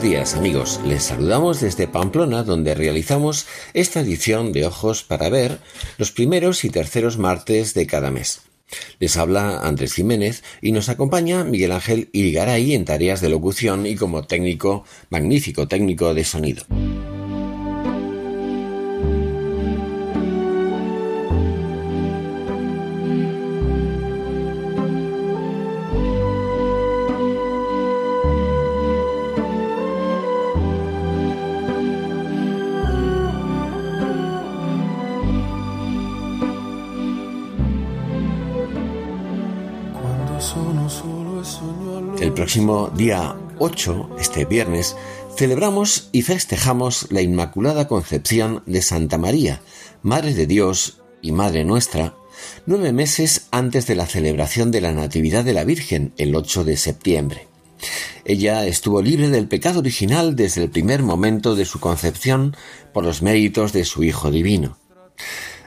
Buenos días amigos, les saludamos desde Pamplona donde realizamos esta edición de Ojos para Ver los primeros y terceros martes de cada mes. Les habla Andrés Jiménez y nos acompaña Miguel Ángel Irigaray en tareas de locución y como técnico, magnífico técnico de sonido. Próximo día 8, este viernes, celebramos y festejamos la Inmaculada Concepción de Santa María, Madre de Dios y Madre nuestra, nueve meses antes de la celebración de la Natividad de la Virgen, el 8 de septiembre. Ella estuvo libre del pecado original desde el primer momento de su concepción por los méritos de su Hijo Divino.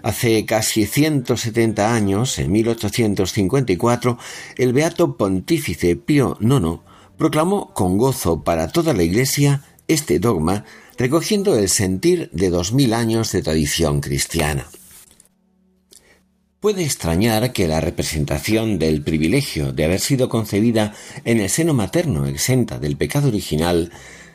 Hace casi 170 años, en 1854, el beato pontífice Pío IX proclamó con gozo para toda la Iglesia este dogma, recogiendo el sentir de dos mil años de tradición cristiana. Puede extrañar que la representación del privilegio de haber sido concebida en el seno materno exenta del pecado original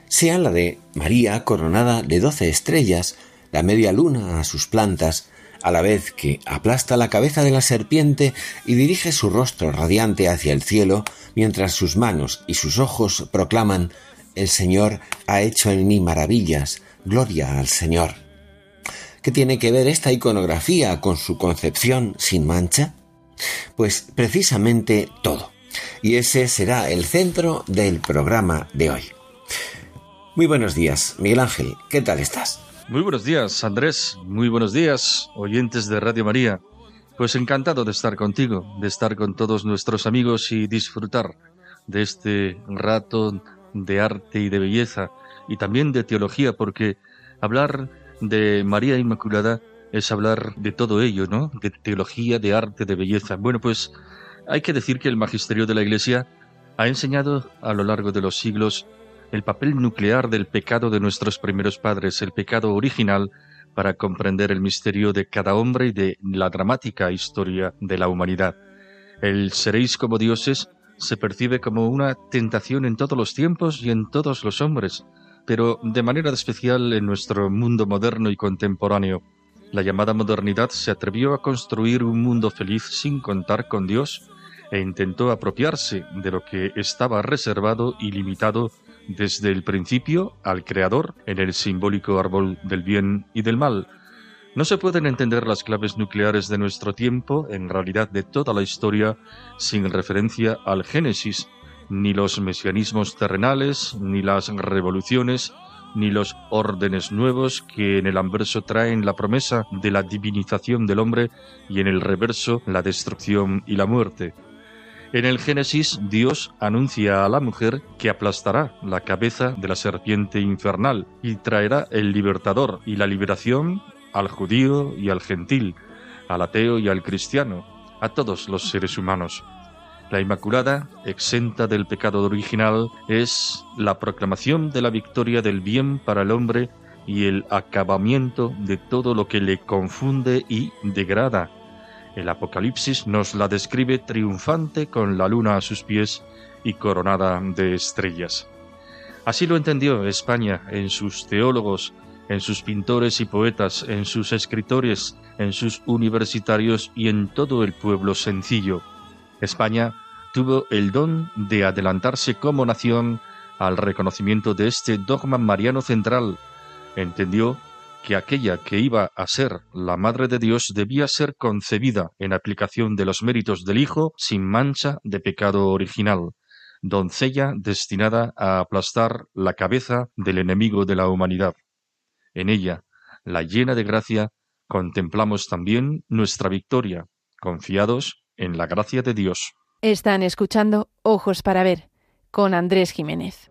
sea la de María coronada de doce estrellas, la media luna a sus plantas, a la vez que aplasta la cabeza de la serpiente y dirige su rostro radiante hacia el cielo, mientras sus manos y sus ojos proclaman El Señor ha hecho en mí maravillas, gloria al Señor. ¿Qué tiene que ver esta iconografía con su concepción sin mancha? Pues precisamente todo. Y ese será el centro del programa de hoy. Muy buenos días, Miguel Ángel, ¿qué tal estás? Muy buenos días, Andrés. Muy buenos días, oyentes de Radio María. Pues encantado de estar contigo, de estar con todos nuestros amigos y disfrutar de este rato de arte y de belleza y también de teología, porque hablar de María Inmaculada es hablar de todo ello, ¿no? De teología, de arte, de belleza. Bueno, pues hay que decir que el magisterio de la Iglesia ha enseñado a lo largo de los siglos el papel nuclear del pecado de nuestros primeros padres, el pecado original, para comprender el misterio de cada hombre y de la dramática historia de la humanidad. El seréis como dioses se percibe como una tentación en todos los tiempos y en todos los hombres, pero de manera especial en nuestro mundo moderno y contemporáneo. La llamada modernidad se atrevió a construir un mundo feliz sin contar con Dios e intentó apropiarse de lo que estaba reservado y limitado desde el principio al Creador en el simbólico árbol del bien y del mal. No se pueden entender las claves nucleares de nuestro tiempo, en realidad de toda la historia, sin referencia al Génesis, ni los mesianismos terrenales, ni las revoluciones, ni los órdenes nuevos que en el anverso traen la promesa de la divinización del hombre y en el reverso la destrucción y la muerte. En el Génesis, Dios anuncia a la mujer que aplastará la cabeza de la serpiente infernal y traerá el libertador y la liberación al judío y al gentil, al ateo y al cristiano, a todos los seres humanos. La Inmaculada, exenta del pecado original, es la proclamación de la victoria del bien para el hombre y el acabamiento de todo lo que le confunde y degrada el Apocalipsis nos la describe triunfante con la luna a sus pies y coronada de estrellas. Así lo entendió España en sus teólogos, en sus pintores y poetas, en sus escritores, en sus universitarios y en todo el pueblo sencillo. España tuvo el don de adelantarse como nación al reconocimiento de este dogma mariano central. Entendió que aquella que iba a ser la Madre de Dios debía ser concebida en aplicación de los méritos del Hijo sin mancha de pecado original, doncella destinada a aplastar la cabeza del enemigo de la humanidad. En ella, la llena de gracia, contemplamos también nuestra victoria, confiados en la gracia de Dios. Están escuchando Ojos para Ver con Andrés Jiménez.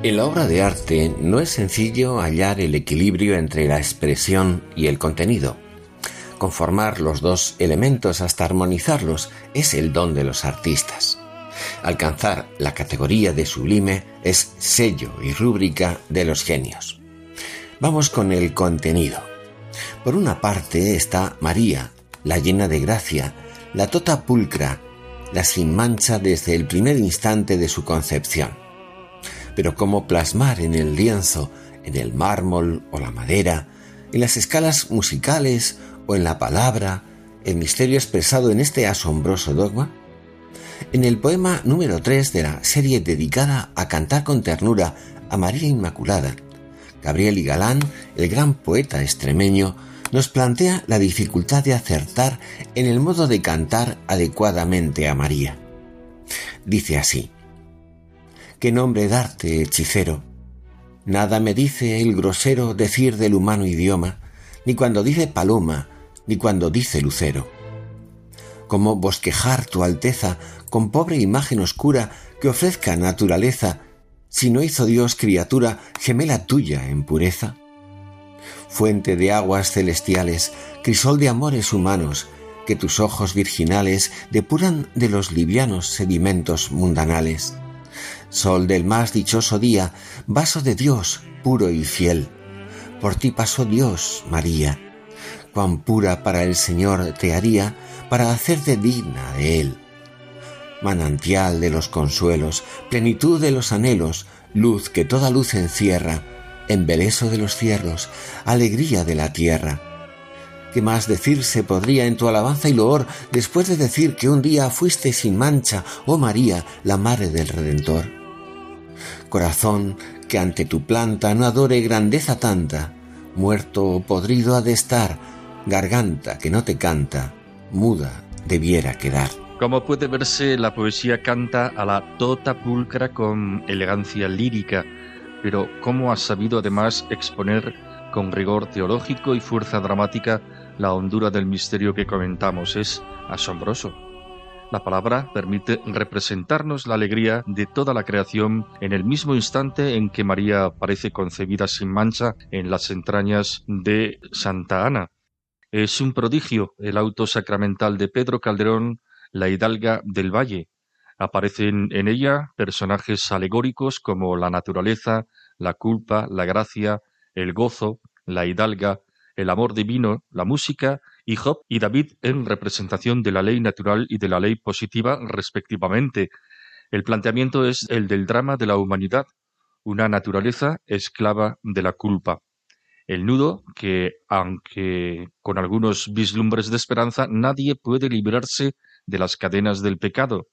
En la obra de arte no es sencillo hallar el equilibrio entre la expresión y el contenido. Conformar los dos elementos hasta armonizarlos es el don de los artistas. Alcanzar la categoría de sublime es sello y rúbrica de los genios. Vamos con el contenido. Por una parte está María, la llena de gracia, la tota pulcra, la sin mancha desde el primer instante de su concepción pero cómo plasmar en el lienzo, en el mármol o la madera, en las escalas musicales o en la palabra, el misterio expresado en este asombroso dogma? En el poema número 3 de la serie dedicada a cantar con ternura a María Inmaculada, Gabriel y Galán, el gran poeta extremeño, nos plantea la dificultad de acertar en el modo de cantar adecuadamente a María. Dice así, qué nombre darte, hechicero. Nada me dice el grosero decir del humano idioma, ni cuando dice paloma, ni cuando dice lucero. Como bosquejar tu alteza con pobre imagen oscura que ofrezca naturaleza, si no hizo Dios criatura gemela tuya en pureza. Fuente de aguas celestiales, crisol de amores humanos, que tus ojos virginales depuran de los livianos sedimentos mundanales sol del más dichoso día, vaso de Dios puro y fiel. Por ti pasó Dios, María. Cuán pura para el Señor te haría para hacerte digna de Él. Manantial de los consuelos, plenitud de los anhelos, luz que toda luz encierra, embeleso de los cielos, alegría de la tierra. ¿Qué más decirse podría en tu alabanza y loor después de decir que un día fuiste sin mancha, oh María, la Madre del Redentor? Corazón que ante tu planta no adore grandeza tanta, muerto o podrido ha de estar, garganta que no te canta, muda debiera quedar. Como puede verse, la poesía canta a la tota pulcra con elegancia lírica, pero cómo ha sabido además exponer con rigor teológico y fuerza dramática la hondura del misterio que comentamos. Es asombroso. La palabra permite representarnos la alegría de toda la creación en el mismo instante en que María parece concebida sin mancha en las entrañas de Santa Ana. Es un prodigio el auto sacramental de Pedro Calderón, la hidalga del Valle. Aparecen en ella personajes alegóricos como la naturaleza, la culpa, la gracia, el gozo, la hidalga, el amor divino, la música y Job y David en representación de la ley natural y de la ley positiva respectivamente. El planteamiento es el del drama de la humanidad, una naturaleza esclava de la culpa. El nudo que, aunque con algunos vislumbres de esperanza, nadie puede librarse de las cadenas del pecado.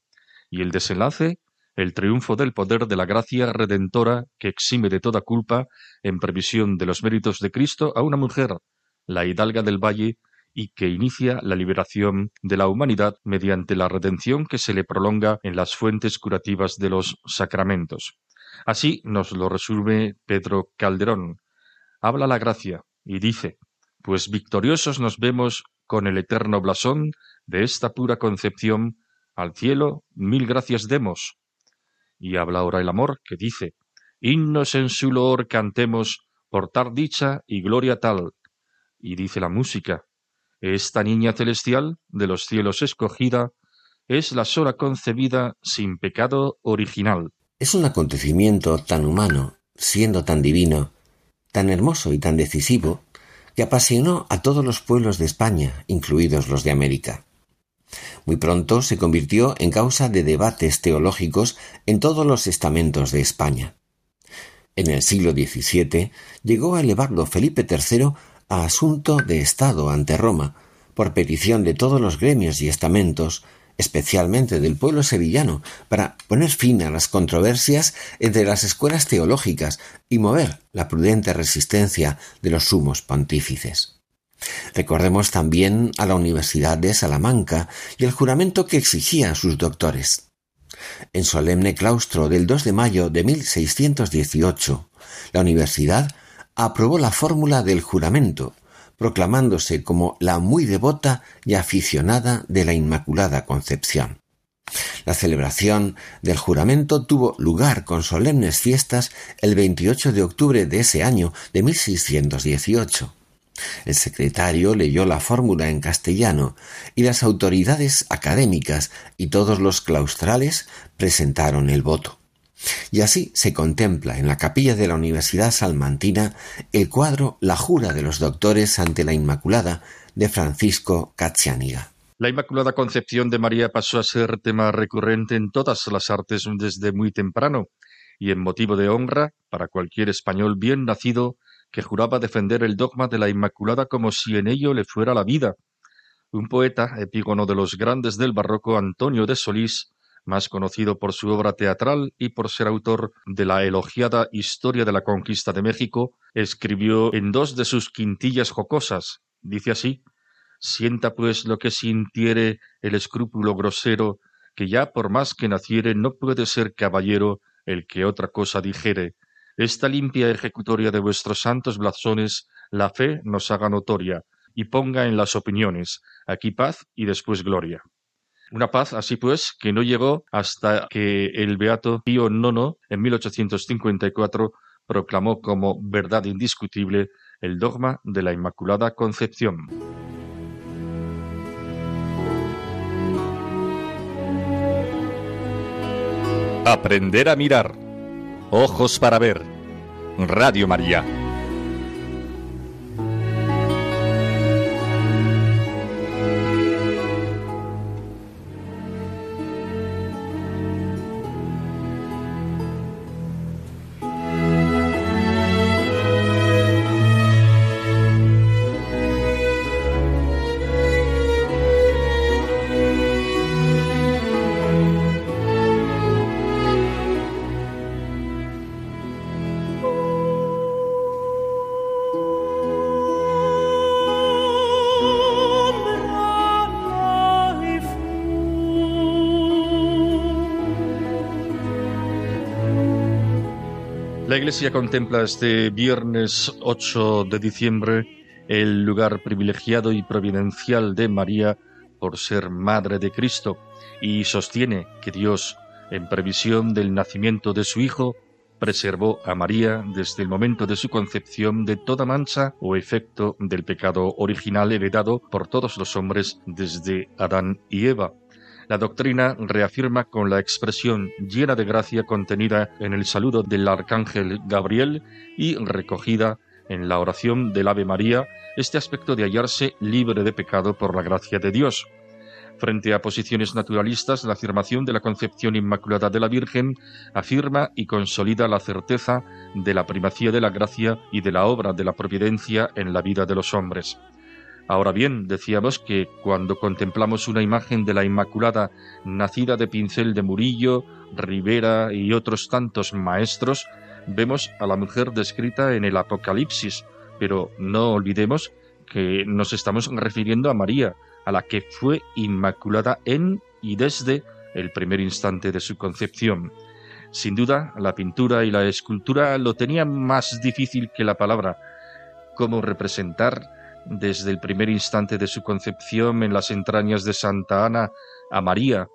Y el desenlace, el triunfo del poder de la gracia redentora que exime de toda culpa, en previsión de los méritos de Cristo, a una mujer, la hidalga del valle, y que inicia la liberación de la humanidad mediante la redención que se le prolonga en las fuentes curativas de los sacramentos. Así nos lo resume Pedro Calderón. Habla la gracia y dice, pues victoriosos nos vemos con el eterno blasón de esta pura concepción, al cielo mil gracias demos. Y habla ahora el amor, que dice, himnos en su loor cantemos por tal dicha y gloria tal. Y dice la música, esta niña celestial, de los cielos escogida, es la sola concebida sin pecado original. Es un acontecimiento tan humano, siendo tan divino, tan hermoso y tan decisivo, que apasionó a todos los pueblos de España, incluidos los de América. Muy pronto se convirtió en causa de debates teológicos en todos los estamentos de España. En el siglo XVII llegó a elevarlo Felipe III a asunto de Estado ante Roma, por petición de todos los gremios y estamentos, especialmente del pueblo sevillano, para poner fin a las controversias entre las escuelas teológicas y mover la prudente resistencia de los sumos pontífices. Recordemos también a la Universidad de Salamanca y el juramento que exigía a sus doctores. En solemne claustro del 2 de mayo de 1618, la universidad aprobó la fórmula del juramento, proclamándose como la muy devota y aficionada de la Inmaculada Concepción. La celebración del juramento tuvo lugar con solemnes fiestas el 28 de octubre de ese año de 1618. El secretario leyó la fórmula en castellano y las autoridades académicas y todos los claustrales presentaron el voto. Y así se contempla en la capilla de la Universidad Salmantina el cuadro La jura de los doctores ante la Inmaculada de Francisco Caccianiga. La Inmaculada Concepción de María pasó a ser tema recurrente en todas las artes desde muy temprano y en motivo de honra para cualquier español bien nacido que juraba defender el dogma de la Inmaculada como si en ello le fuera la vida. Un poeta, epígono de los grandes del barroco Antonio de Solís, más conocido por su obra teatral y por ser autor de la elogiada Historia de la Conquista de México, escribió en dos de sus quintillas jocosas. Dice así Sienta pues lo que sintiere el escrúpulo grosero, que ya por más que naciere no puede ser caballero el que otra cosa dijere. Esta limpia ejecutoria de vuestros santos blasones la fe nos haga notoria, y ponga en las opiniones, aquí paz y después gloria. Una paz, así pues, que no llegó hasta que el beato Pío IX, en 1854, proclamó como verdad indiscutible el dogma de la Inmaculada Concepción. Aprender a mirar. Ojos para ver. Radio María. La Iglesia contempla este viernes 8 de diciembre el lugar privilegiado y providencial de María por ser Madre de Cristo y sostiene que Dios, en previsión del nacimiento de su Hijo, preservó a María desde el momento de su concepción de toda mancha o efecto del pecado original heredado por todos los hombres desde Adán y Eva la doctrina reafirma con la expresión llena de gracia contenida en el saludo del arcángel Gabriel y recogida en la oración del Ave María este aspecto de hallarse libre de pecado por la gracia de Dios. Frente a posiciones naturalistas, la afirmación de la concepción inmaculada de la Virgen afirma y consolida la certeza de la primacía de la gracia y de la obra de la providencia en la vida de los hombres. Ahora bien, decíamos que cuando contemplamos una imagen de la Inmaculada nacida de pincel de Murillo, Rivera y otros tantos maestros, vemos a la mujer descrita en el Apocalipsis, pero no olvidemos que nos estamos refiriendo a María, a la que fue inmaculada en y desde el primer instante de su concepción. Sin duda, la pintura y la escultura lo tenían más difícil que la palabra. Cómo representar desde el primer instante de su concepción en las entrañas de Santa Ana a María,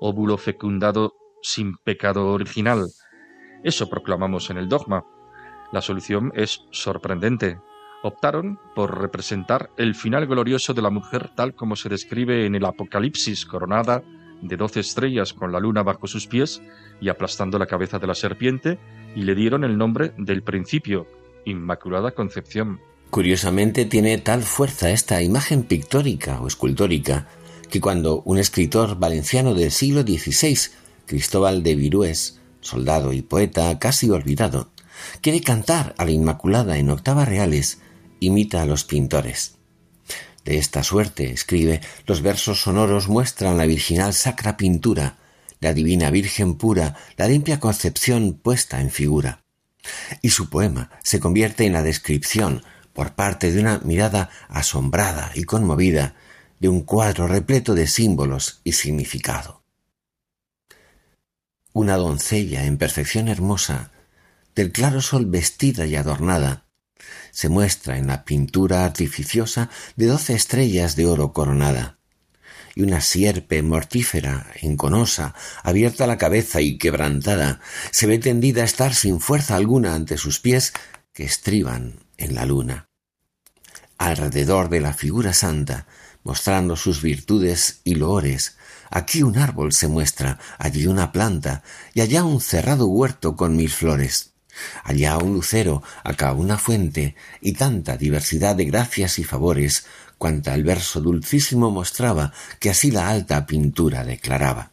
óvulo fecundado sin pecado original. Eso proclamamos en el dogma. La solución es sorprendente. Optaron por representar el final glorioso de la mujer tal como se describe en el Apocalipsis, coronada de doce estrellas con la luna bajo sus pies y aplastando la cabeza de la serpiente, y le dieron el nombre del principio, Inmaculada Concepción. Curiosamente tiene tal fuerza esta imagen pictórica o escultórica que cuando un escritor valenciano del siglo XVI, Cristóbal de Virués, soldado y poeta casi olvidado, quiere cantar a la Inmaculada en octavas reales, imita a los pintores. De esta suerte, escribe, los versos sonoros muestran la virginal sacra pintura, la divina Virgen pura, la limpia concepción puesta en figura. Y su poema se convierte en la descripción, por parte de una mirada asombrada y conmovida de un cuadro repleto de símbolos y significado. Una doncella en perfección hermosa, del claro sol vestida y adornada, se muestra en la pintura artificiosa de doce estrellas de oro coronada, y una sierpe mortífera, enconosa, abierta la cabeza y quebrantada, se ve tendida a estar sin fuerza alguna ante sus pies que estriban en la luna. Alrededor de la figura santa, mostrando sus virtudes y loores, aquí un árbol se muestra, allí una planta, y allá un cerrado huerto con mil flores. Allá un lucero, acá una fuente, y tanta diversidad de gracias y favores, cuanta el verso dulcísimo mostraba, que así la alta pintura declaraba.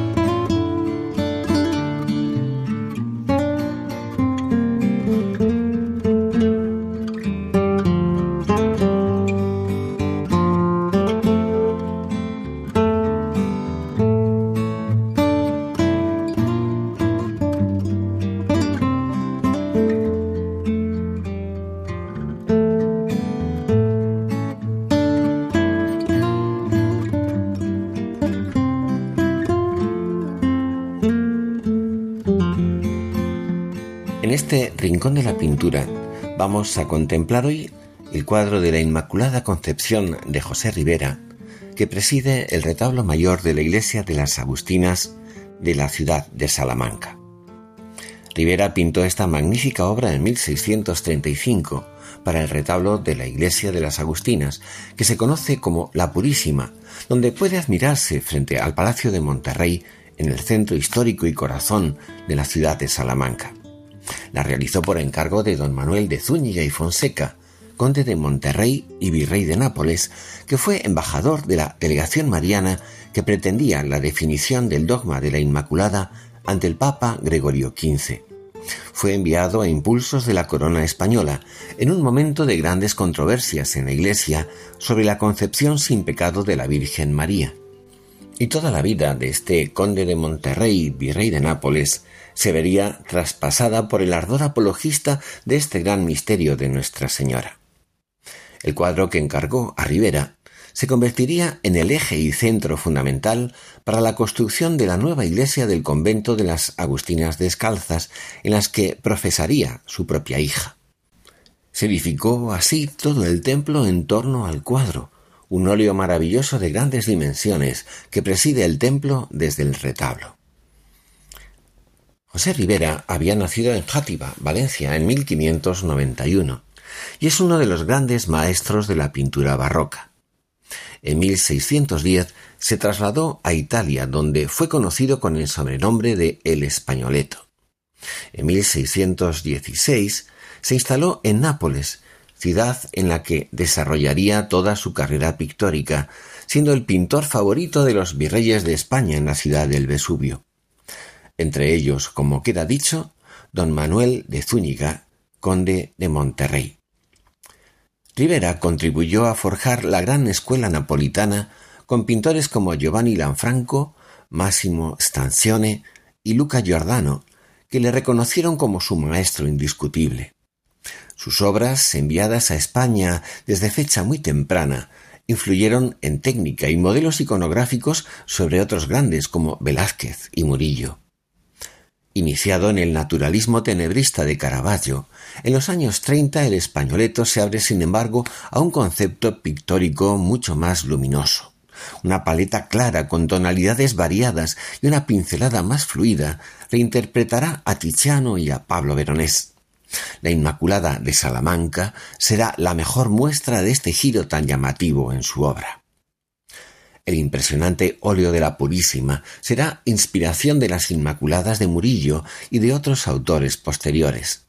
Vamos a contemplar hoy el cuadro de la Inmaculada Concepción de José Rivera, que preside el retablo mayor de la iglesia de las Agustinas de la ciudad de Salamanca. Rivera pintó esta magnífica obra en 1635 para el retablo de la iglesia de las Agustinas, que se conoce como La Purísima, donde puede admirarse frente al Palacio de Monterrey en el centro histórico y corazón de la ciudad de Salamanca. La realizó por encargo de don Manuel de Zúñiga y Fonseca, conde de Monterrey y virrey de Nápoles, que fue embajador de la delegación mariana que pretendía la definición del dogma de la Inmaculada ante el Papa Gregorio XV. Fue enviado a impulsos de la corona española en un momento de grandes controversias en la Iglesia sobre la concepción sin pecado de la Virgen María. Y toda la vida de este conde de Monterrey, virrey de Nápoles, se vería traspasada por el ardor apologista de este gran misterio de Nuestra Señora. El cuadro que encargó a Rivera se convertiría en el eje y centro fundamental para la construcción de la nueva iglesia del convento de las Agustinas Descalzas, en las que profesaría su propia hija. Se edificó así todo el templo en torno al cuadro, un óleo maravilloso de grandes dimensiones que preside el templo desde el retablo. José Rivera había nacido en Játiva, Valencia, en 1591, y es uno de los grandes maestros de la pintura barroca. En 1610 se trasladó a Italia, donde fue conocido con el sobrenombre de El Españoleto. En 1616 se instaló en Nápoles, ciudad en la que desarrollaría toda su carrera pictórica, siendo el pintor favorito de los virreyes de España en la ciudad del Vesubio. Entre ellos, como queda dicho, don Manuel de Zúñiga, conde de Monterrey. Rivera contribuyó a forjar la gran escuela napolitana con pintores como Giovanni Lanfranco, Massimo Stanzione y Luca Giordano, que le reconocieron como su maestro indiscutible. Sus obras, enviadas a España desde fecha muy temprana, influyeron en técnica y modelos iconográficos sobre otros grandes como Velázquez y Murillo. Iniciado en el naturalismo tenebrista de Caravaggio, en los años treinta el españoleto se abre sin embargo a un concepto pictórico mucho más luminoso. Una paleta clara con tonalidades variadas y una pincelada más fluida reinterpretará a Tiziano y a Pablo Veronés. La Inmaculada de Salamanca será la mejor muestra de este giro tan llamativo en su obra. El impresionante óleo de la Purísima será inspiración de las Inmaculadas de Murillo y de otros autores posteriores.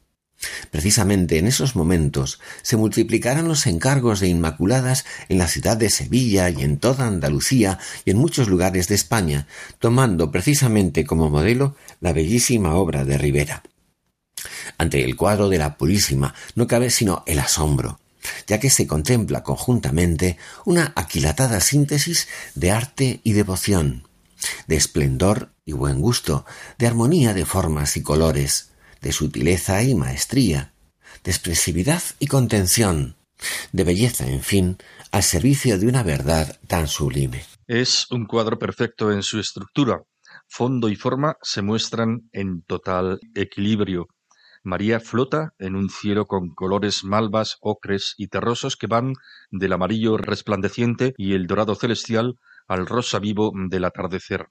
Precisamente en esos momentos se multiplicarán los encargos de Inmaculadas en la ciudad de Sevilla y en toda Andalucía y en muchos lugares de España, tomando precisamente como modelo la bellísima obra de Rivera. Ante el cuadro de la Purísima no cabe sino el asombro, ya que se contempla conjuntamente una aquilatada síntesis de arte y devoción, de esplendor y buen gusto, de armonía de formas y colores, de sutileza y maestría, de expresividad y contención, de belleza, en fin, al servicio de una verdad tan sublime. Es un cuadro perfecto en su estructura. Fondo y forma se muestran en total equilibrio. María flota en un cielo con colores malvas, ocres y terrosos que van del amarillo resplandeciente y el dorado celestial al rosa vivo del atardecer.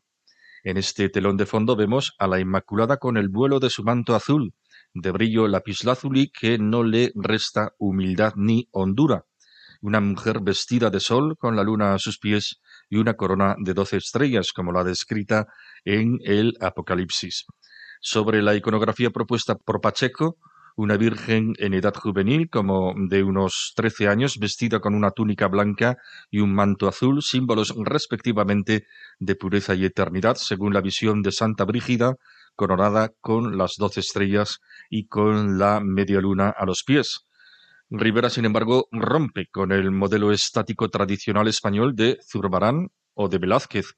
En este telón de fondo vemos a la Inmaculada con el vuelo de su manto azul, de brillo lapislázuli que no le resta humildad ni hondura. Una mujer vestida de sol con la luna a sus pies y una corona de doce estrellas, como la descrita en el Apocalipsis sobre la iconografía propuesta por Pacheco, una virgen en edad juvenil, como de unos trece años, vestida con una túnica blanca y un manto azul, símbolos respectivamente de pureza y eternidad, según la visión de Santa Brígida, coronada con las doce estrellas y con la media luna a los pies. Rivera, sin embargo, rompe con el modelo estático tradicional español de Zurbarán o de Velázquez.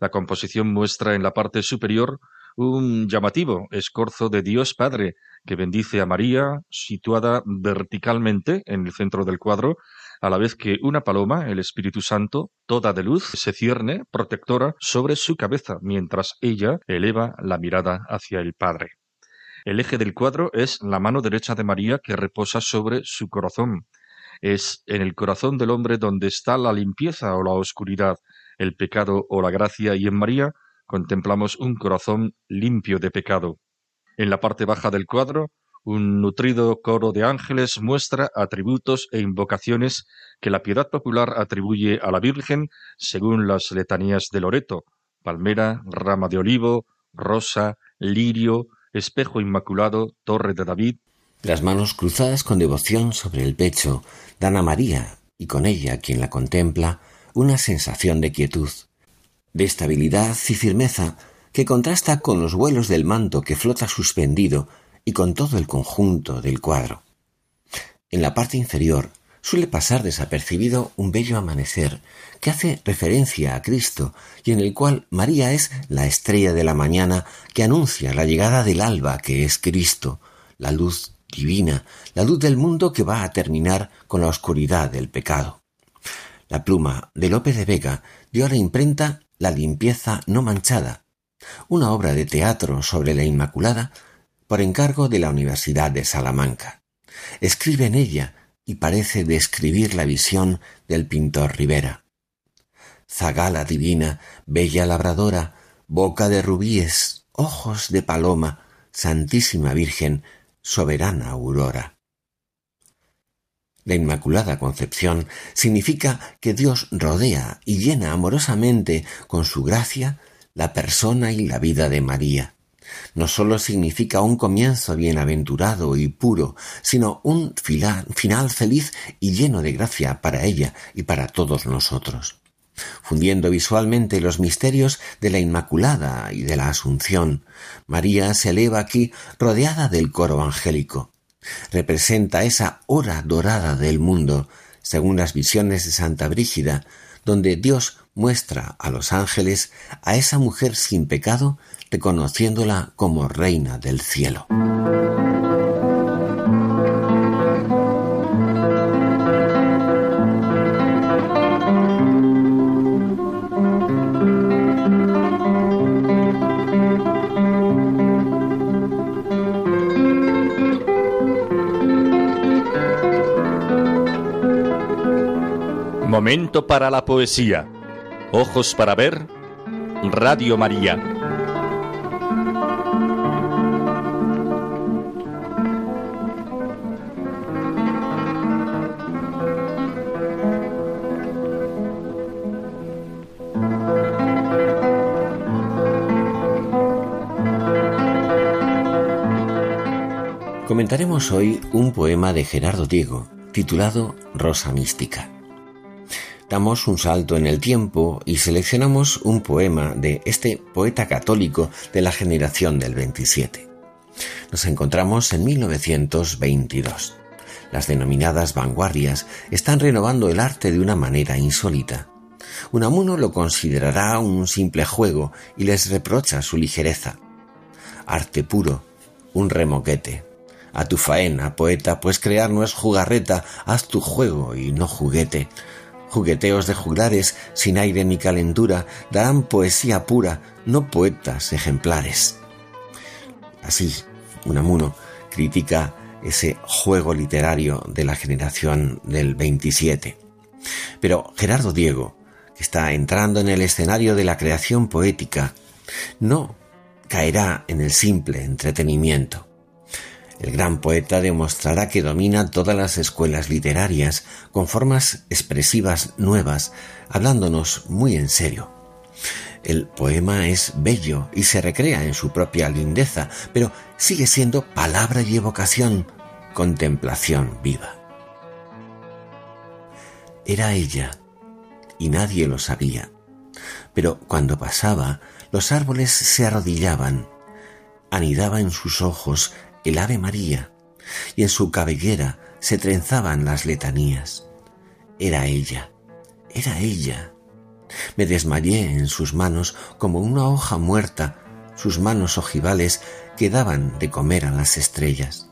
La composición muestra en la parte superior un llamativo escorzo de Dios Padre que bendice a María, situada verticalmente en el centro del cuadro, a la vez que una paloma, el Espíritu Santo, toda de luz, se cierne, protectora, sobre su cabeza, mientras ella eleva la mirada hacia el Padre. El eje del cuadro es la mano derecha de María que reposa sobre su corazón. Es en el corazón del hombre donde está la limpieza o la oscuridad, el pecado o la gracia, y en María contemplamos un corazón limpio de pecado. En la parte baja del cuadro, un nutrido coro de ángeles muestra atributos e invocaciones que la piedad popular atribuye a la Virgen según las letanías de Loreto, palmera, rama de olivo, rosa, lirio, espejo inmaculado, torre de David. Las manos cruzadas con devoción sobre el pecho dan a María, y con ella quien la contempla, una sensación de quietud de estabilidad y firmeza que contrasta con los vuelos del manto que flota suspendido y con todo el conjunto del cuadro. En la parte inferior suele pasar desapercibido un bello amanecer que hace referencia a Cristo y en el cual María es la estrella de la mañana que anuncia la llegada del alba que es Cristo, la luz divina, la luz del mundo que va a terminar con la oscuridad del pecado. La pluma de Lope de Vega dio a la imprenta la limpieza no manchada, una obra de teatro sobre la Inmaculada por encargo de la Universidad de Salamanca. Escribe en ella y parece describir la visión del pintor Rivera. Zagala divina, bella labradora, boca de rubíes, ojos de paloma, Santísima Virgen, soberana aurora. La Inmaculada Concepción significa que Dios rodea y llena amorosamente con su gracia la persona y la vida de María. No sólo significa un comienzo bienaventurado y puro, sino un final feliz y lleno de gracia para ella y para todos nosotros fundiendo visualmente los misterios de la Inmaculada y de la Asunción. María se eleva aquí rodeada del coro angélico. Representa esa hora dorada del mundo, según las visiones de Santa Brígida, donde Dios muestra a los ángeles a esa mujer sin pecado, reconociéndola como reina del cielo. Momento para la poesía. Ojos para ver. Radio María. Comentaremos hoy un poema de Gerardo Diego titulado Rosa Mística damos un salto en el tiempo y seleccionamos un poema de este poeta católico de la generación del 27. Nos encontramos en 1922. Las denominadas vanguardias están renovando el arte de una manera insólita. Unamuno lo considerará un simple juego y les reprocha su ligereza. Arte puro, un remoquete. A tu faena, poeta, pues crear no es jugarreta, haz tu juego y no juguete jugueteos de juglares sin aire ni calentura darán poesía pura, no poetas ejemplares. Así, Unamuno critica ese juego literario de la generación del 27. Pero Gerardo Diego, que está entrando en el escenario de la creación poética, no caerá en el simple entretenimiento. El gran poeta demostrará que domina todas las escuelas literarias con formas expresivas nuevas, hablándonos muy en serio. El poema es bello y se recrea en su propia lindeza, pero sigue siendo palabra y evocación, contemplación viva. Era ella, y nadie lo sabía, pero cuando pasaba, los árboles se arrodillaban, anidaba en sus ojos el Ave María, y en su cabellera se trenzaban las letanías. Era ella, era ella. Me desmayé en sus manos como una hoja muerta, sus manos ojivales que daban de comer a las estrellas.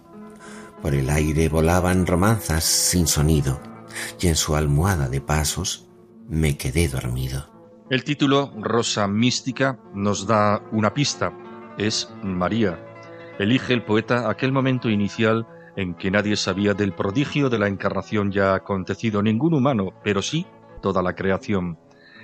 Por el aire volaban romanzas sin sonido, y en su almohada de pasos me quedé dormido. El título Rosa Mística nos da una pista. Es María, elige el poeta aquel momento inicial en que nadie sabía del prodigio de la encarnación ya acontecido, ningún humano, pero sí toda la creación.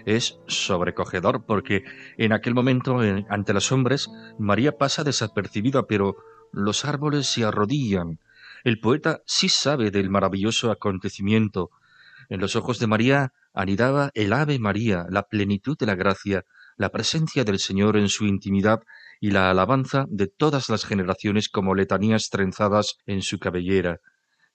Es sobrecogedor porque en aquel momento, ante los hombres, María pasa desapercibida, pero los árboles se arrodillan. El poeta sí sabe del maravilloso acontecimiento. En los ojos de María anidaba el Ave María, la plenitud de la gracia, la presencia del Señor en su intimidad y la alabanza de todas las generaciones como letanías trenzadas en su cabellera.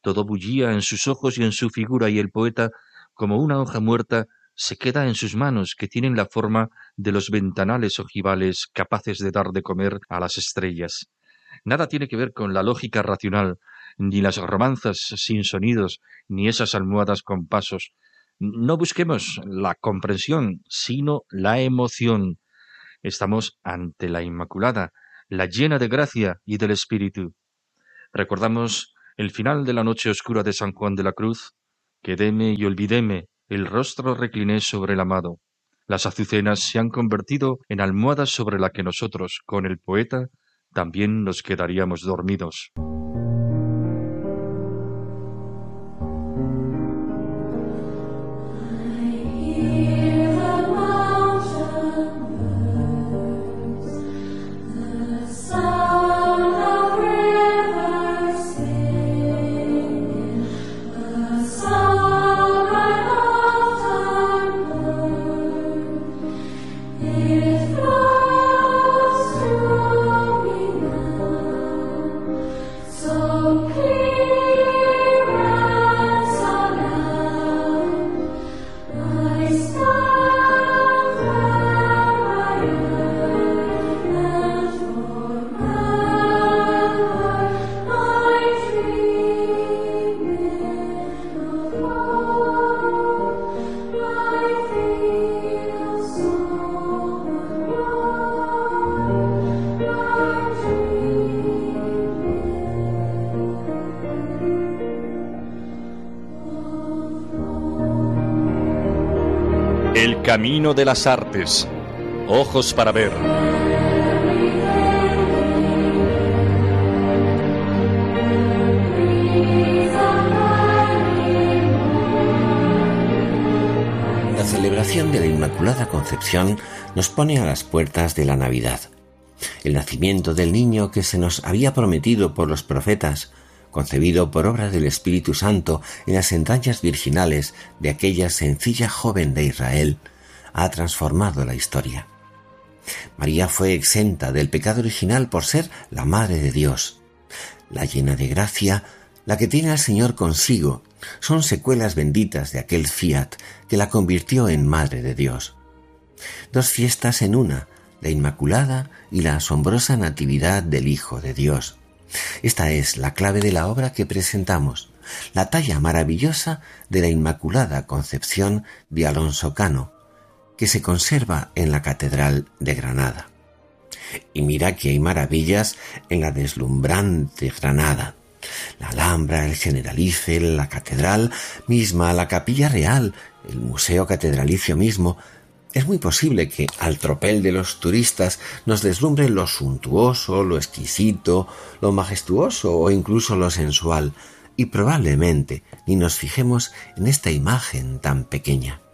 Todo bullía en sus ojos y en su figura, y el poeta, como una hoja muerta, se queda en sus manos, que tienen la forma de los ventanales ojivales capaces de dar de comer a las estrellas. Nada tiene que ver con la lógica racional, ni las romanzas sin sonidos, ni esas almohadas con pasos. No busquemos la comprensión, sino la emoción, Estamos ante la Inmaculada, la llena de gracia y del Espíritu. Recordamos el final de la noche oscura de San Juan de la Cruz, quedéme y olvidéme, el rostro recliné sobre el amado. Las azucenas se han convertido en almohadas sobre la que nosotros, con el poeta, también nos quedaríamos dormidos. Camino de las Artes. Ojos para ver. La celebración de la Inmaculada Concepción nos pone a las puertas de la Navidad. El nacimiento del niño que se nos había prometido por los profetas concebido por obra del Espíritu Santo en las entrañas virginales de aquella sencilla joven de Israel, ha transformado la historia. María fue exenta del pecado original por ser la Madre de Dios. La llena de gracia, la que tiene al Señor consigo, son secuelas benditas de aquel fiat que la convirtió en Madre de Dios. Dos fiestas en una, la Inmaculada y la asombrosa Natividad del Hijo de Dios. Esta es la clave de la obra que presentamos, la talla maravillosa de la Inmaculada Concepción de Alonso Cano, que se conserva en la Catedral de Granada. Y mira que hay maravillas en la deslumbrante Granada. La Alhambra, el Generalife, la Catedral misma, la Capilla Real, el Museo Catedralicio mismo, es muy posible que al tropel de los turistas nos deslumbre lo suntuoso, lo exquisito, lo majestuoso o incluso lo sensual, y probablemente ni nos fijemos en esta imagen tan pequeña.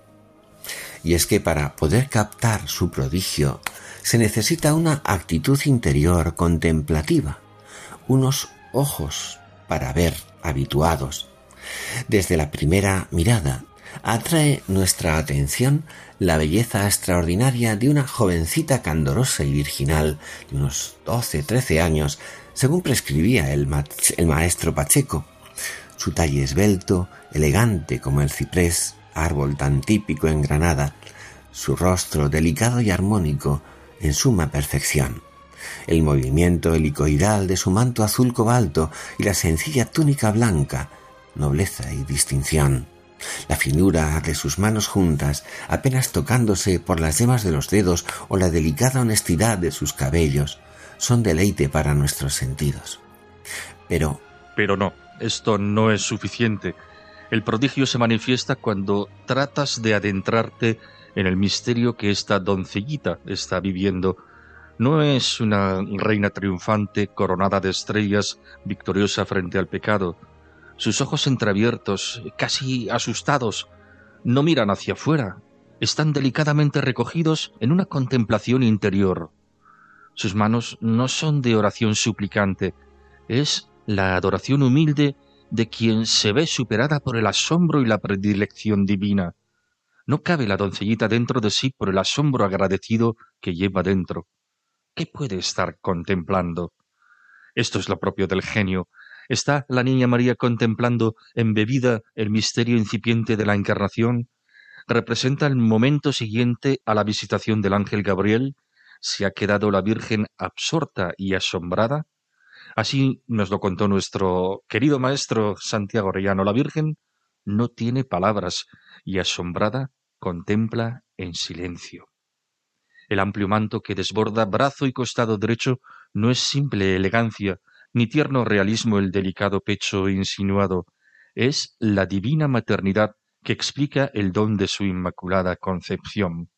Y es que para poder captar su prodigio se necesita una actitud interior contemplativa, unos ojos para ver habituados. Desde la primera mirada atrae nuestra atención la belleza extraordinaria de una jovencita candorosa y virginal de unos doce, trece años, según prescribía el, el maestro Pacheco. Su talle esbelto, elegante como el ciprés, árbol tan típico en Granada, su rostro delicado y armónico en suma perfección, el movimiento helicoidal de su manto azul cobalto y la sencilla túnica blanca, nobleza y distinción la finura de sus manos juntas, apenas tocándose por las yemas de los dedos o la delicada honestidad de sus cabellos, son deleite para nuestros sentidos. Pero... Pero no, esto no es suficiente. El prodigio se manifiesta cuando tratas de adentrarte en el misterio que esta doncellita está viviendo. No es una reina triunfante coronada de estrellas, victoriosa frente al pecado, sus ojos entreabiertos, casi asustados, no miran hacia afuera, están delicadamente recogidos en una contemplación interior. Sus manos no son de oración suplicante, es la adoración humilde de quien se ve superada por el asombro y la predilección divina. No cabe la doncellita dentro de sí por el asombro agradecido que lleva dentro. ¿Qué puede estar contemplando? Esto es lo propio del genio, ¿Está la Niña María contemplando embebida el misterio incipiente de la Encarnación? ¿Representa el momento siguiente a la visitación del ángel Gabriel? ¿Se ha quedado la Virgen absorta y asombrada? Así nos lo contó nuestro querido maestro Santiago Orellano. La Virgen no tiene palabras y asombrada contempla en silencio. El amplio manto que desborda brazo y costado derecho no es simple elegancia, ni tierno realismo el delicado pecho insinuado, es la divina maternidad que explica el don de su inmaculada concepción.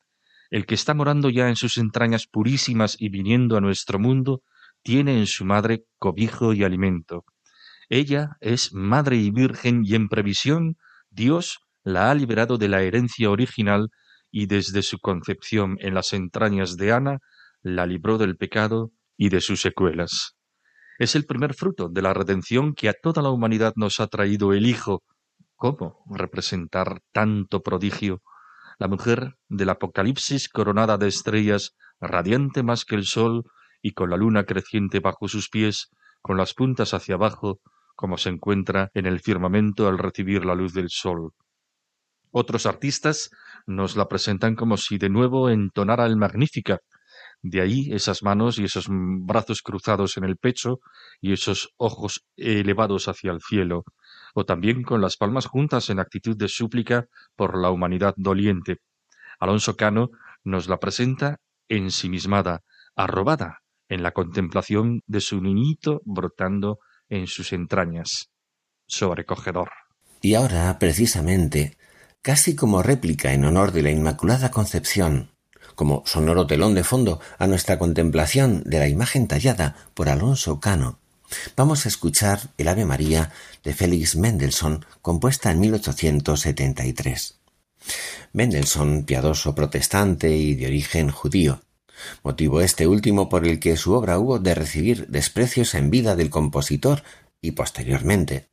El que está morando ya en sus entrañas purísimas y viniendo a nuestro mundo, tiene en su madre cobijo y alimento. Ella es madre y virgen y en previsión Dios la ha liberado de la herencia original y desde su concepción en las entrañas de Ana la libró del pecado y de sus secuelas. Es el primer fruto de la redención que a toda la humanidad nos ha traído el Hijo. ¿Cómo representar tanto prodigio? La mujer del Apocalipsis coronada de estrellas, radiante más que el sol y con la luna creciente bajo sus pies, con las puntas hacia abajo, como se encuentra en el firmamento al recibir la luz del sol. Otros artistas nos la presentan como si de nuevo entonara el Magnífica, de ahí esas manos y esos brazos cruzados en el pecho y esos ojos elevados hacia el cielo, o también con las palmas juntas en actitud de súplica por la humanidad doliente. Alonso Cano nos la presenta ensimismada, arrobada en la contemplación de su niñito brotando en sus entrañas. Sobrecogedor. Y ahora, precisamente, casi como réplica en honor de la Inmaculada Concepción, como sonoro telón de fondo a nuestra contemplación de la imagen tallada por Alonso Cano, vamos a escuchar el Ave María de Félix Mendelssohn, compuesta en 1873. Mendelssohn, piadoso protestante y de origen judío, motivo este último por el que su obra hubo de recibir desprecios en vida del compositor y posteriormente.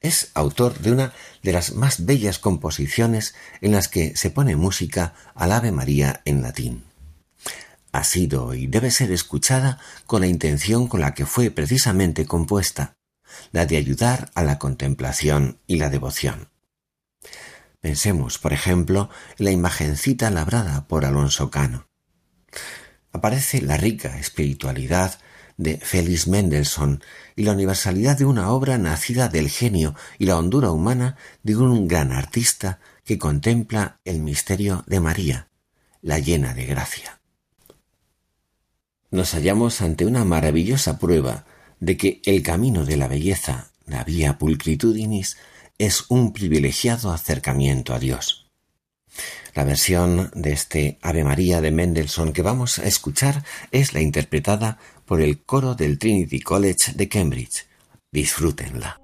Es autor de una de las más bellas composiciones en las que se pone música al Ave María en latín. Ha sido y debe ser escuchada con la intención con la que fue precisamente compuesta, la de ayudar a la contemplación y la devoción. Pensemos, por ejemplo, en la imagencita labrada por Alonso Cano. Aparece la rica espiritualidad de Félix Mendelssohn y la universalidad de una obra nacida del genio y la hondura humana de un gran artista que contempla el misterio de María, la llena de gracia. Nos hallamos ante una maravillosa prueba de que el camino de la belleza, la vía pulcritudinis, es un privilegiado acercamiento a Dios. La versión de este Ave María de Mendelssohn que vamos a escuchar es la interpretada por el coro del Trinity College de Cambridge. Disfrútenla.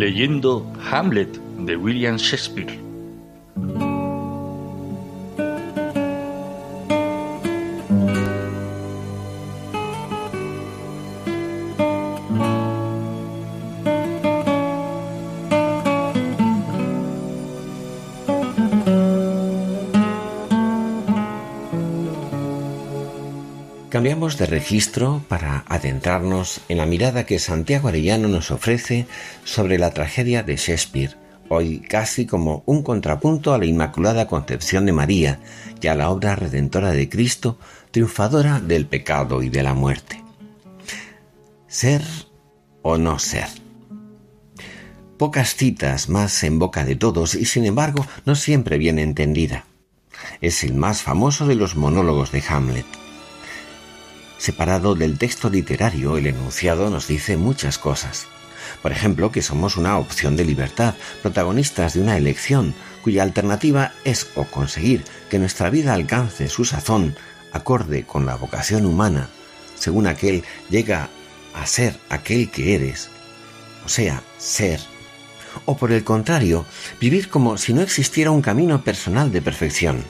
Leyendo Hamlet de William Shakespeare. De registro para adentrarnos en la mirada que Santiago Arellano nos ofrece sobre la tragedia de Shakespeare, hoy casi como un contrapunto a la Inmaculada Concepción de María y a la obra redentora de Cristo, triunfadora del pecado y de la muerte. Ser o no ser. Pocas citas más en boca de todos y sin embargo no siempre bien entendida. Es el más famoso de los monólogos de Hamlet Separado del texto literario, el enunciado nos dice muchas cosas. Por ejemplo, que somos una opción de libertad, protagonistas de una elección, cuya alternativa es o conseguir que nuestra vida alcance su sazón, acorde con la vocación humana, según aquel llega a ser aquel que eres, o sea, ser, o por el contrario, vivir como si no existiera un camino personal de perfección,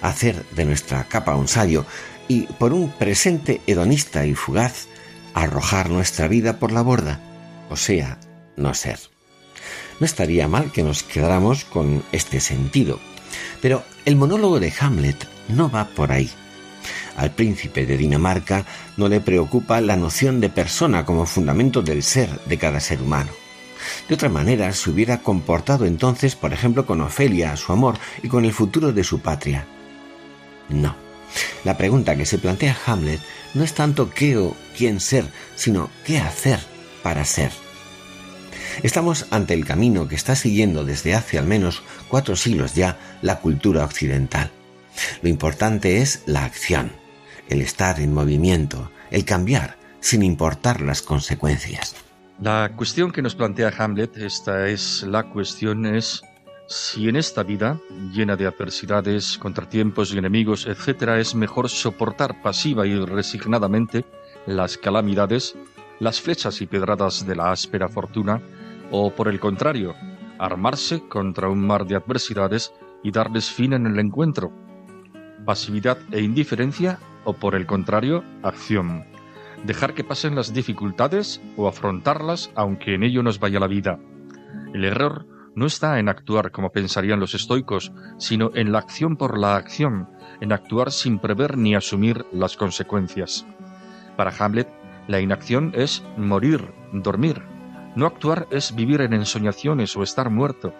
hacer de nuestra capa un sayo y por un presente hedonista y fugaz arrojar nuestra vida por la borda, o sea, no ser. No estaría mal que nos quedáramos con este sentido, pero el monólogo de Hamlet no va por ahí. Al príncipe de Dinamarca no le preocupa la noción de persona como fundamento del ser de cada ser humano. De otra manera, se hubiera comportado entonces, por ejemplo, con Ofelia, su amor, y con el futuro de su patria. No. La pregunta que se plantea Hamlet no es tanto qué o quién ser, sino qué hacer para ser. Estamos ante el camino que está siguiendo desde hace al menos cuatro siglos ya la cultura occidental. Lo importante es la acción, el estar en movimiento, el cambiar, sin importar las consecuencias. La cuestión que nos plantea Hamlet, esta es la cuestión es si en esta vida, llena de adversidades, contratiempos y enemigos, etc., es mejor soportar pasiva y resignadamente las calamidades, las flechas y pedradas de la áspera fortuna, o por el contrario, armarse contra un mar de adversidades y darles fin en el encuentro. Pasividad e indiferencia, o por el contrario, acción. Dejar que pasen las dificultades o afrontarlas aunque en ello nos vaya la vida. El error no está en actuar como pensarían los estoicos, sino en la acción por la acción, en actuar sin prever ni asumir las consecuencias. Para Hamlet, la inacción es morir, dormir. No actuar es vivir en ensoñaciones o estar muerto.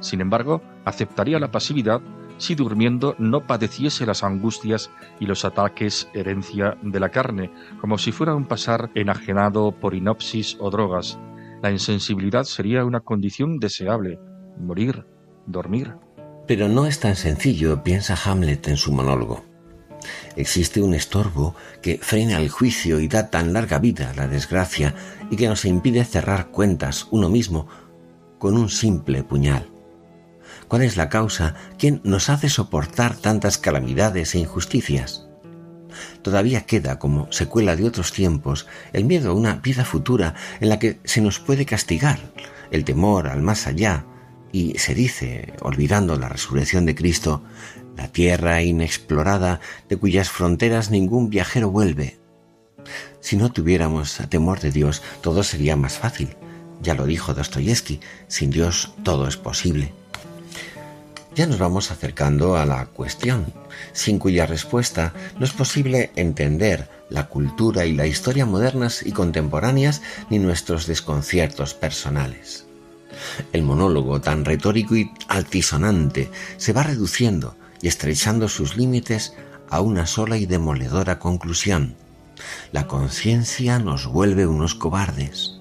Sin embargo, aceptaría la pasividad si durmiendo no padeciese las angustias y los ataques herencia de la carne, como si fuera un pasar enajenado por inopsis o drogas, la insensibilidad sería una condición deseable. Morir, dormir. Pero no es tan sencillo, piensa Hamlet en su monólogo. Existe un estorbo que frena el juicio y da tan larga vida a la desgracia y que nos impide cerrar cuentas uno mismo con un simple puñal. ¿Cuál es la causa? ¿Quién nos hace soportar tantas calamidades e injusticias? Todavía queda como secuela de otros tiempos el miedo a una vida futura en la que se nos puede castigar, el temor al más allá, y se dice, olvidando la resurrección de Cristo, la tierra inexplorada de cuyas fronteras ningún viajero vuelve. Si no tuviéramos temor de Dios, todo sería más fácil. Ya lo dijo Dostoyevsky, sin Dios todo es posible. Ya nos vamos acercando a la cuestión, sin cuya respuesta no es posible entender la cultura y la historia modernas y contemporáneas ni nuestros desconciertos personales. El monólogo tan retórico y altisonante se va reduciendo y estrechando sus límites a una sola y demoledora conclusión. La conciencia nos vuelve unos cobardes.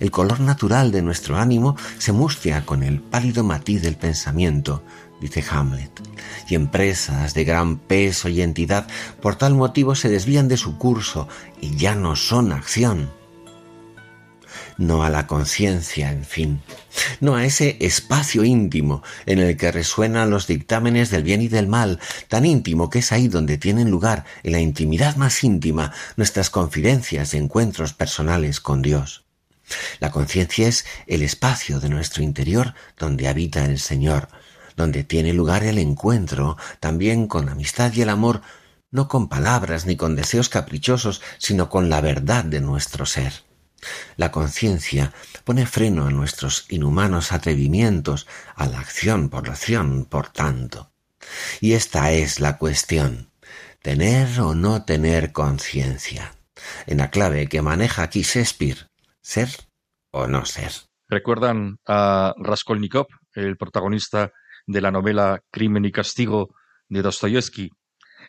El color natural de nuestro ánimo se mustia con el pálido matiz del pensamiento, dice Hamlet, y empresas de gran peso y entidad por tal motivo se desvían de su curso y ya no son acción. No a la conciencia, en fin, no a ese espacio íntimo en el que resuenan los dictámenes del bien y del mal, tan íntimo que es ahí donde tienen lugar, en la intimidad más íntima, nuestras confidencias y encuentros personales con Dios. La conciencia es el espacio de nuestro interior donde habita el Señor, donde tiene lugar el encuentro también con la amistad y el amor, no con palabras ni con deseos caprichosos, sino con la verdad de nuestro ser. La conciencia pone freno a nuestros inhumanos atrevimientos, a la acción por la acción, por tanto. Y esta es la cuestión, tener o no tener conciencia. En la clave que maneja aquí Shakespeare, ser o no ser. ¿Recuerdan a Raskolnikov, el protagonista de la novela Crimen y Castigo de Dostoyevsky?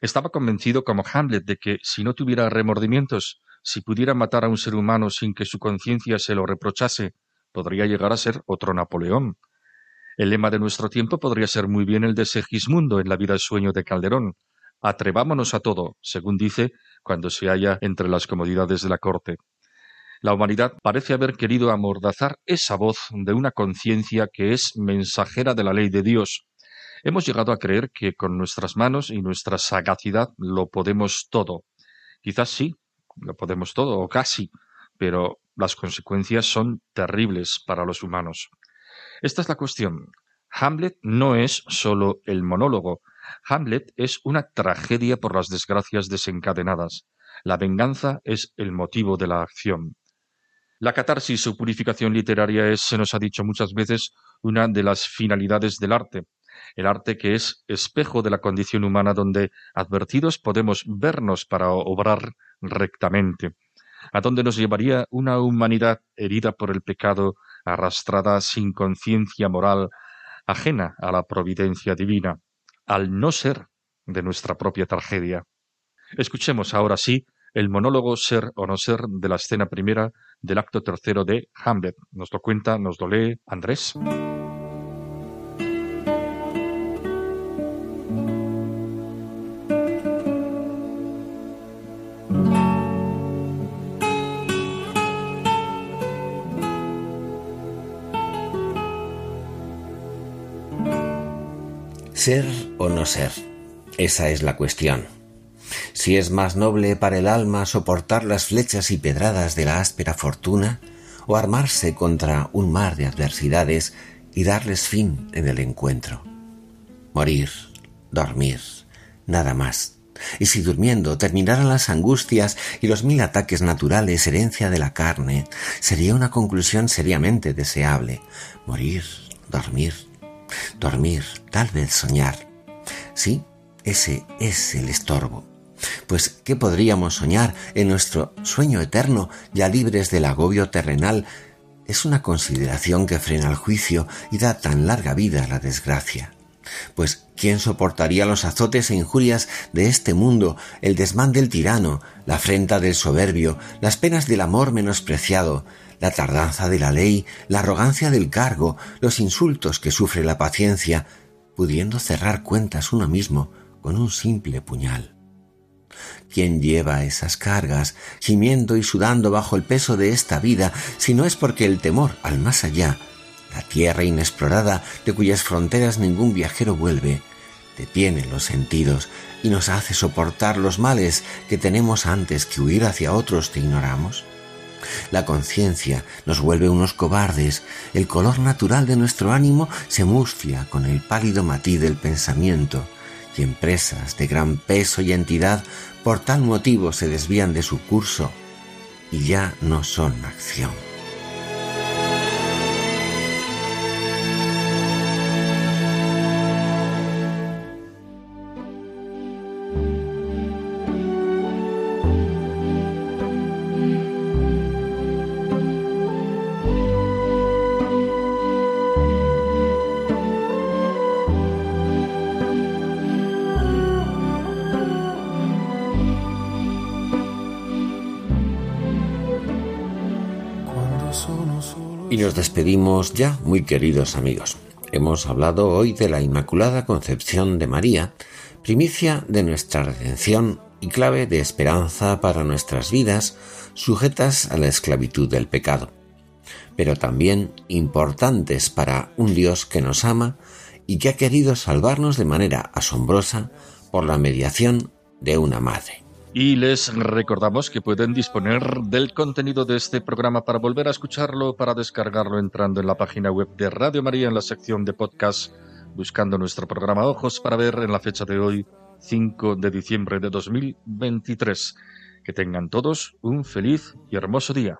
Estaba convencido como Hamlet de que si no tuviera remordimientos, si pudiera matar a un ser humano sin que su conciencia se lo reprochase, podría llegar a ser otro Napoleón. El lema de nuestro tiempo podría ser muy bien el de Segismundo en la vida sueño de Calderón. Atrevámonos a todo, según dice, cuando se halla entre las comodidades de la corte. La humanidad parece haber querido amordazar esa voz de una conciencia que es mensajera de la ley de Dios. Hemos llegado a creer que con nuestras manos y nuestra sagacidad lo podemos todo. Quizás sí, lo podemos todo, o casi, pero las consecuencias son terribles para los humanos. Esta es la cuestión. Hamlet no es sólo el monólogo. Hamlet es una tragedia por las desgracias desencadenadas. La venganza es el motivo de la acción. La catarsis o purificación literaria es, se nos ha dicho muchas veces, una de las finalidades del arte. El arte que es espejo de la condición humana donde, advertidos, podemos vernos para obrar rectamente, a dónde nos llevaría una humanidad herida por el pecado, arrastrada sin conciencia moral, ajena a la providencia divina, al no ser de nuestra propia tragedia. Escuchemos ahora sí el monólogo Ser o no ser de la escena primera del acto tercero de Hamlet. Nos lo cuenta, nos lo lee Andrés. Ser o no ser, esa es la cuestión. Si es más noble para el alma soportar las flechas y pedradas de la áspera fortuna, o armarse contra un mar de adversidades y darles fin en el encuentro. Morir, dormir, nada más. Y si durmiendo terminaran las angustias y los mil ataques naturales herencia de la carne, sería una conclusión seriamente deseable. Morir, dormir, dormir, tal vez soñar. Sí, ese es el estorbo. Pues, ¿qué podríamos soñar en nuestro sueño eterno, ya libres del agobio terrenal? Es una consideración que frena el juicio y da tan larga vida a la desgracia. Pues, ¿quién soportaría los azotes e injurias de este mundo, el desmán del tirano, la afrenta del soberbio, las penas del amor menospreciado, la tardanza de la ley, la arrogancia del cargo, los insultos que sufre la paciencia, pudiendo cerrar cuentas uno mismo con un simple puñal. ¿Quién lleva esas cargas, gimiendo y sudando bajo el peso de esta vida, si no es porque el temor al más allá, la tierra inexplorada de cuyas fronteras ningún viajero vuelve, detiene los sentidos y nos hace soportar los males que tenemos antes que huir hacia otros que ignoramos? La conciencia nos vuelve unos cobardes, el color natural de nuestro ánimo se mustia con el pálido matiz del pensamiento, y empresas de gran peso y entidad por tal motivo se desvían de su curso y ya no son acción. Despedimos ya, muy queridos amigos. Hemos hablado hoy de la Inmaculada Concepción de María, primicia de nuestra redención y clave de esperanza para nuestras vidas sujetas a la esclavitud del pecado, pero también importantes para un Dios que nos ama y que ha querido salvarnos de manera asombrosa por la mediación de una madre. Y les recordamos que pueden disponer del contenido de este programa para volver a escucharlo, para descargarlo entrando en la página web de Radio María en la sección de podcast, buscando nuestro programa Ojos para ver en la fecha de hoy, 5 de diciembre de 2023. Que tengan todos un feliz y hermoso día.